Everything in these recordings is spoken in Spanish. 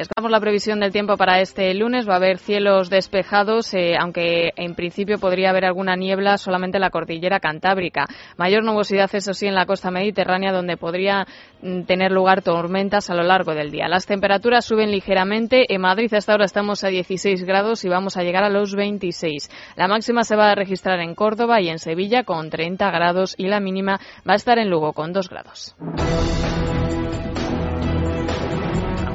Despamos la previsión del tiempo para este lunes. Va a haber cielos despejados, eh, aunque en principio podría haber alguna niebla solamente en la cordillera cantábrica. Mayor nubosidad, eso sí, en la costa mediterránea, donde podría mm, tener lugar tormentas a lo largo del día. Las temperaturas suben ligeramente. En Madrid hasta ahora estamos a 16 grados y vamos a llegar a los 26. La máxima se va a registrar en Córdoba y en Sevilla con 30 grados y la mínima va a estar en Lugo con 2 grados.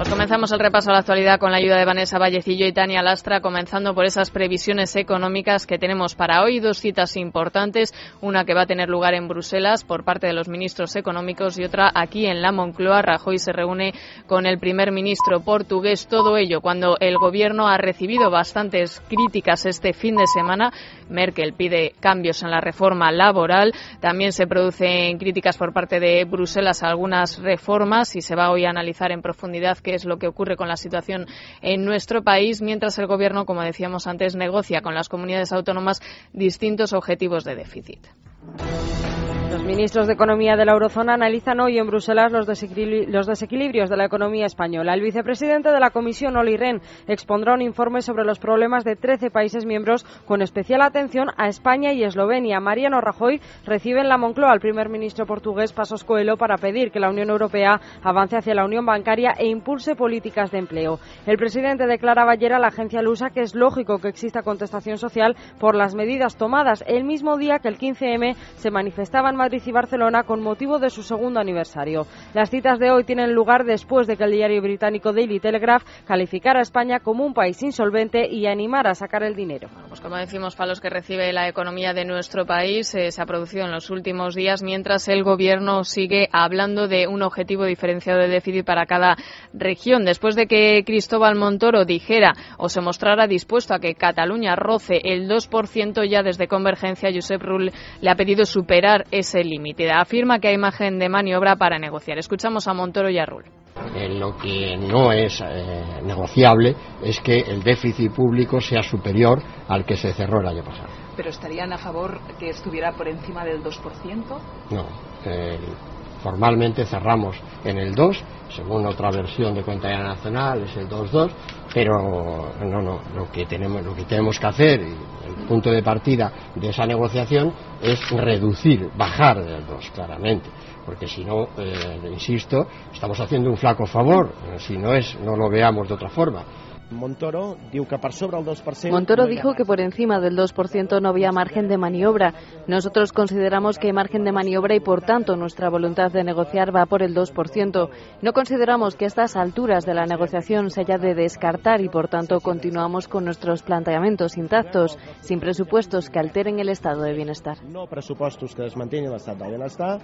Pues comenzamos el repaso a la actualidad con la ayuda de Vanessa Vallecillo y Tania Lastra, comenzando por esas previsiones económicas que tenemos para hoy. Dos citas importantes, una que va a tener lugar en Bruselas por parte de los ministros económicos y otra aquí en la Moncloa. Rajoy se reúne con el primer ministro portugués. Todo ello cuando el gobierno ha recibido bastantes críticas este fin de semana. Merkel pide cambios en la reforma laboral. También se producen críticas por parte de Bruselas a algunas reformas y se va hoy a analizar en profundidad qué es lo que ocurre con la situación en nuestro país, mientras el Gobierno, como decíamos antes, negocia con las comunidades autónomas distintos objetivos de déficit. Los ministros de Economía de la Eurozona analizan hoy en Bruselas los, desequilibrios de la economía española. El vicepresidente de la Comisión, Oli Rehn, expondrá un informe sobre los problemas de 13 países miembros con especial atención a España y Eslovenia. Mariano Rajoy recibe en la Moncloa al primer ministro portugués Pasos Coelho para pedir que la Unión Europea avance hacia la unión bancaria e impulse políticas de empleo. El presidente declaraba ayer a la agencia Lusa que es lógico que exista contestación social por las medidas tomadas el mismo día que el 15M se manifestaban Madrid y Barcelona con motivo de su segundo aniversario. Las citas de hoy tienen lugar después de que el diario británico Daily Telegraph calificara a España como un país insolvente y animara a sacar el dinero. pues como decimos, palos que recibe la economía de nuestro país eh, se ha producido en los últimos días mientras el gobierno sigue hablando de un objetivo diferenciado de déficit para cada región. Después de que Cristóbal Montoro dijera o se mostrara dispuesto a que Cataluña roce el 2% ya desde Convergencia, Josep Rull le ha pedido superar ese límite. Afirma que hay margen de maniobra para negociar. Escuchamos a Montoro y a Rull. Eh, lo que no es eh, negociable es que el déficit público sea superior al que se cerró el año pasado. ¿Pero estarían a favor que estuviera por encima del 2%? No. Eh, formalmente cerramos en el 2, según otra versión de cuenta nacional es el 2.2, pero no, no, lo que tenemos, lo que tenemos que hacer, el punto de partida de esa negociación es reducir, bajar del 2, claramente, porque si no, eh, insisto, estamos haciendo un flaco favor, si no es, no lo veamos de otra forma Montoro diu que sobre el 2%. Montoro dijo que por encima del 2% no había margen de maniobra. Nosotros consideramos que hay margen de maniobra y por tanto nuestra voluntad de negociar va por el 2%. No consideramos que a estas alturas de la negociación se haya de descartar y por tanto continuamos con nuestros planteamientos intactos, sin presupuestos que alteren el estado de bienestar. No presupuestos que desmantienen el estado de bienestar.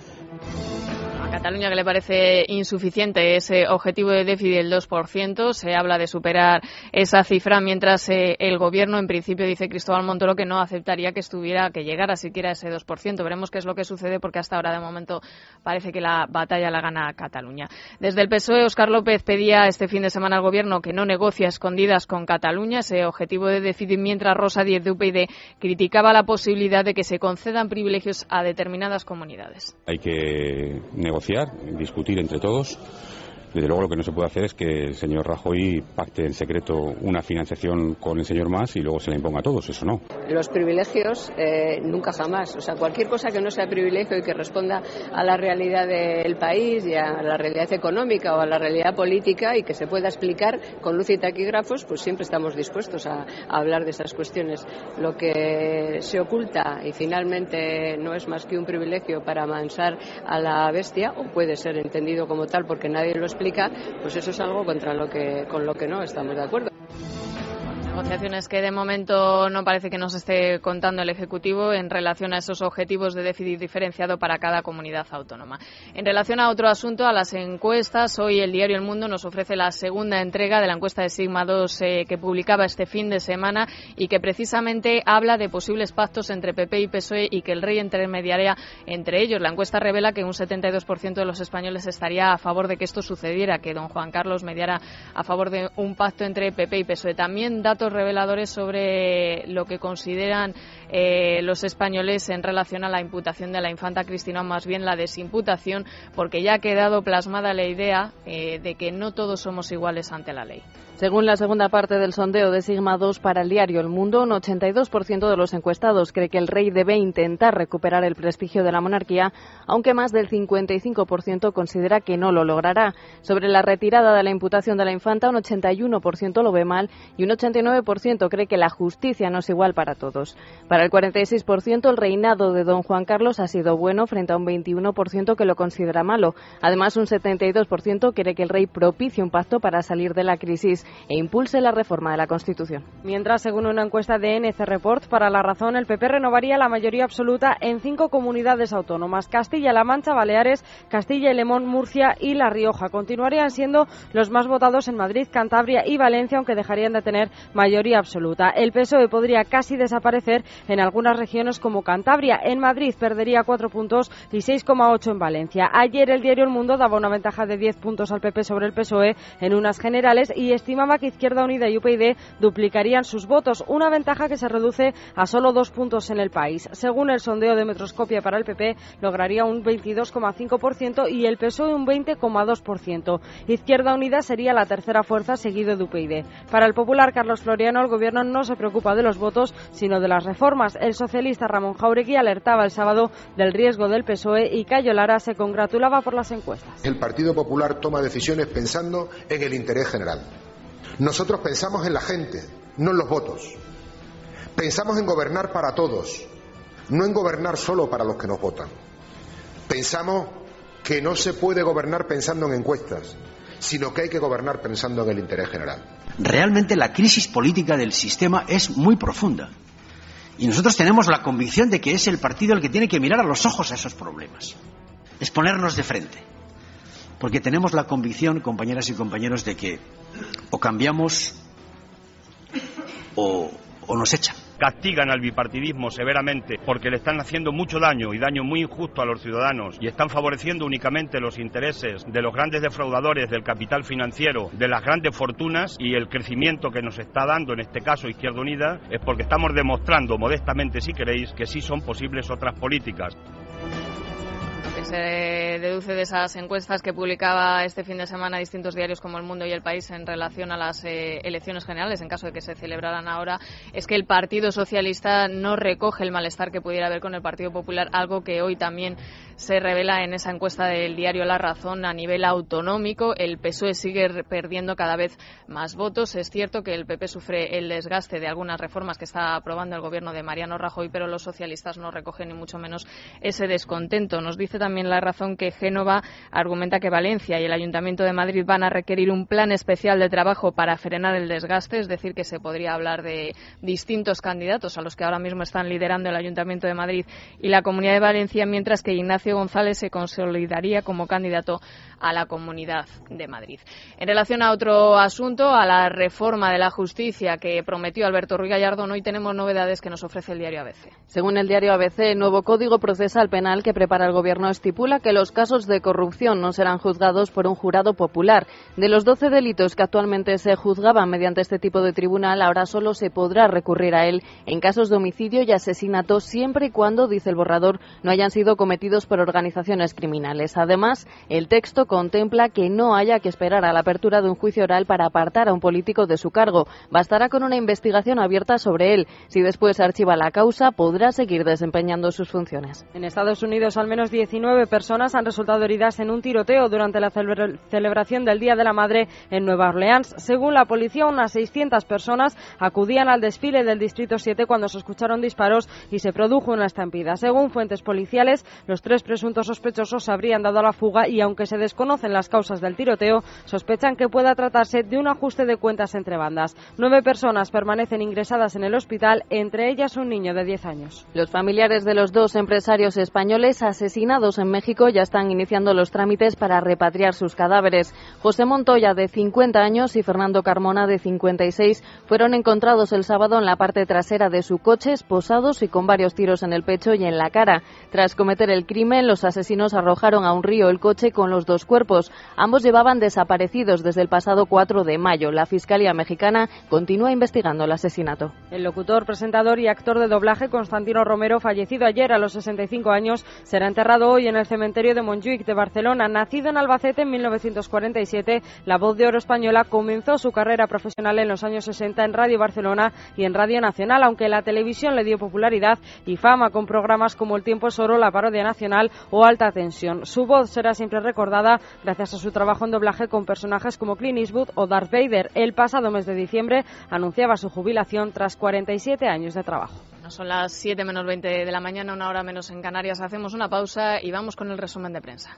Cataluña que le parece insuficiente ese objetivo de déficit del 2%, se habla de superar esa cifra, mientras eh, el gobierno en principio dice Cristóbal Montoro que no aceptaría que estuviera, que llegara siquiera ese 2%. Veremos qué es lo que sucede porque hasta ahora de momento parece que la batalla la gana Cataluña. Desde el PSOE, Óscar López pedía este fin de semana al gobierno que no negocie a escondidas con Cataluña ese objetivo de déficit, mientras Rosa Díez de UPyD criticaba la posibilidad de que se concedan privilegios a determinadas comunidades. Hay que negociar, discutir entre todos desde luego lo que no se puede hacer es que el señor Rajoy pacte en secreto una financiación con el señor Mas y luego se la imponga a todos, eso no. Los privilegios eh, nunca jamás, o sea, cualquier cosa que no sea privilegio y que responda a la realidad del país y a la realidad económica o a la realidad política y que se pueda explicar con luz y taquígrafos, pues siempre estamos dispuestos a, a hablar de esas cuestiones. Lo que se oculta y finalmente no es más que un privilegio para amansar a la bestia, o puede ser entendido como tal porque nadie lo explica, pues eso es algo contra lo que, con lo que no estamos de acuerdo. Negociaciones que de momento no parece que nos esté contando el Ejecutivo en relación a esos objetivos de déficit diferenciado para cada comunidad autónoma. En relación a otro asunto, a las encuestas, hoy el diario El Mundo nos ofrece la segunda entrega de la encuesta de Sigma 2 eh, que publicaba este fin de semana y que precisamente habla de posibles pactos entre PP y PSOE y que el rey intermediaría entre ellos. La encuesta revela que un 72% de los españoles estaría a favor de que esto sucediera, que don Juan Carlos mediara a favor de un pacto entre PP y PSOE. También datos reveladores sobre lo que consideran eh, los españoles en relación a la imputación de la infanta Cristina, o más bien la desimputación, porque ya ha quedado plasmada la idea eh, de que no todos somos iguales ante la ley. Según la segunda parte del sondeo de Sigma 2 para el diario El Mundo, un 82% de los encuestados cree que el rey debe intentar recuperar el prestigio de la monarquía, aunque más del 55% considera que no lo logrará. Sobre la retirada de la imputación de la infanta, un 81% lo ve mal y un 89% cree que la justicia no es igual para todos. Para el 46%, el reinado de don Juan Carlos ha sido bueno frente a un 21% que lo considera malo. Además, un 72% cree que el rey propicie un pacto para salir de la crisis e impulse la reforma de la Constitución. Mientras, según una encuesta de NC Report, para la razón, el PP renovaría la mayoría absoluta en cinco comunidades autónomas: Castilla-La Mancha, Baleares, Castilla y León, Murcia y La Rioja. Continuarían siendo los más votados en Madrid, Cantabria y Valencia, aunque dejarían de tener mayoría absoluta. El PSOE podría casi desaparecer en algunas regiones como Cantabria. En Madrid perdería cuatro puntos y 6,8 en Valencia. Ayer el diario El Mundo daba una ventaja de 10 puntos al PP sobre el PSOE en unas generales y estima que Izquierda Unida y UPyD duplicarían sus votos, una ventaja que se reduce a solo dos puntos en el país. Según el sondeo de Metroscopia para el PP, lograría un 22,5% y el PSOE un 20,2%. Izquierda Unida sería la tercera fuerza, seguido de UPyD. Para el popular Carlos Floriano, el gobierno no se preocupa de los votos, sino de las reformas. El socialista Ramón Jauregui alertaba el sábado del riesgo del PSOE y Cayo Lara se congratulaba por las encuestas. El Partido Popular toma decisiones pensando en el interés general. Nosotros pensamos en la gente, no en los votos. Pensamos en gobernar para todos, no en gobernar solo para los que nos votan. Pensamos que no se puede gobernar pensando en encuestas, sino que hay que gobernar pensando en el interés general. Realmente la crisis política del sistema es muy profunda. Y nosotros tenemos la convicción de que es el partido el que tiene que mirar a los ojos a esos problemas. Es ponernos de frente. Porque tenemos la convicción, compañeras y compañeros, de que o cambiamos o, nos echan castigan al bipartidismo severamente porque le están haciendo mucho daño y daño muy injusto a los ciudadanos y están favoreciendo únicamente los intereses de los grandes defraudadores del capital financiero, de las grandes fortunas y el crecimiento que nos está dando en este caso Izquierda Unida es porque estamos demostrando modestamente, si queréis, que sí son posibles otras políticas se deduce de esas encuestas que publicaba este fin de semana distintos diarios como El Mundo y El País en relación a las eh, elecciones generales, en caso de que se celebraran ahora, es que el Partido Socialista no recoge el malestar que pudiera haber con el Partido Popular, algo que hoy también se revela en esa encuesta del diario La Razón a nivel autonómico. El PSOE sigue perdiendo cada vez más votos. Es cierto que el PP sufre el desgaste de algunas reformas que está aprobando el gobierno de Mariano Rajoy, pero los socialistas no recogen ni mucho menos ese descontento. Nos dice también La Razón que Génova argumenta que Valencia y el Ayuntamiento de Madrid van a requerir un plan especial de trabajo para frenar el desgaste, es decir, que se podría hablar de distintos candidatos a los que ahora mismo están liderando el Ayuntamiento de Madrid y la Comunidad de Valencia, mientras que Ignacio González se consolidaría como candidato a la Comunidad de Madrid. En relación a otro asunto, a la reforma de la justicia que prometió Alberto Ruiz Gallardo, hoy tenemos novedades que nos ofrece el diario ABC. Según el diario ABC, el nuevo Código Procesal Penal que prepara el Gobierno estipula que los casos de corrupción no serán juzgados por un jurado popular. De los 12 delitos que actualmente se juzgaban mediante este tipo de tribunal, ahora solo se podrá recurrir a él en casos de homicidio y asesinato siempre y cuando, dice el borrador, no hayan sido cometidos por organizaciones criminales. Además, el texto contempla que no haya que esperar a la apertura de un juicio oral para apartar a un político de su cargo. Bastará con una investigación abierta sobre él. Si después archiva la causa, podrá seguir desempeñando sus funciones. En Estados Unidos, al menos 19 personas han resultado heridas en un tiroteo durante la celebración del Día de la Madre en Nueva Orleans. Según la policía, unas 600 personas acudían al desfile del Distrito 7 cuando se escucharon disparos y se produjo una estampida. Según fuentes policiales, los tres presuntos sospechosos habrían dado la fuga y aunque se desconocen las causas del tiroteo, sospechan que pueda tratarse de un ajuste de cuentas entre bandas. Nueve personas permanecen ingresadas en el hospital, entre ellas un niño de 10 años. Los familiares de los dos empresarios españoles asesinados en México ya están iniciando los trámites para repatriar sus cadáveres. José Montoya, de 50 años, y Fernando Carmona, de 56, fueron encontrados el sábado en la parte trasera de su coche, esposados y con varios tiros en el pecho y en la cara. Tras cometer el crimen, los asesinos arrojaron a un río el coche con los dos cuerpos. Ambos llevaban desaparecidos desde el pasado 4 de mayo. La Fiscalía mexicana continúa investigando el asesinato. El locutor, presentador y actor de doblaje Constantino Romero, fallecido ayer a los 65 años, será enterrado hoy en el cementerio de Montjuic de Barcelona. Nacido en Albacete en 1947, la voz de oro española comenzó su carrera profesional en los años 60 en Radio Barcelona y en Radio Nacional, aunque la televisión le dio popularidad y fama con programas como El tiempo es oro, La parodia nacional o Alta tensión. Su voz será siempre recordada gracias a su trabajo en doblaje con personajes como Clint Eastwood o Darth Vader. El pasado mes de diciembre anunciaba su jubilación tras 47 años de trabajo. Son las 7 menos 20 de la mañana, una hora menos en Canarias. Hacemos una pausa y vamos con el resumen de prensa.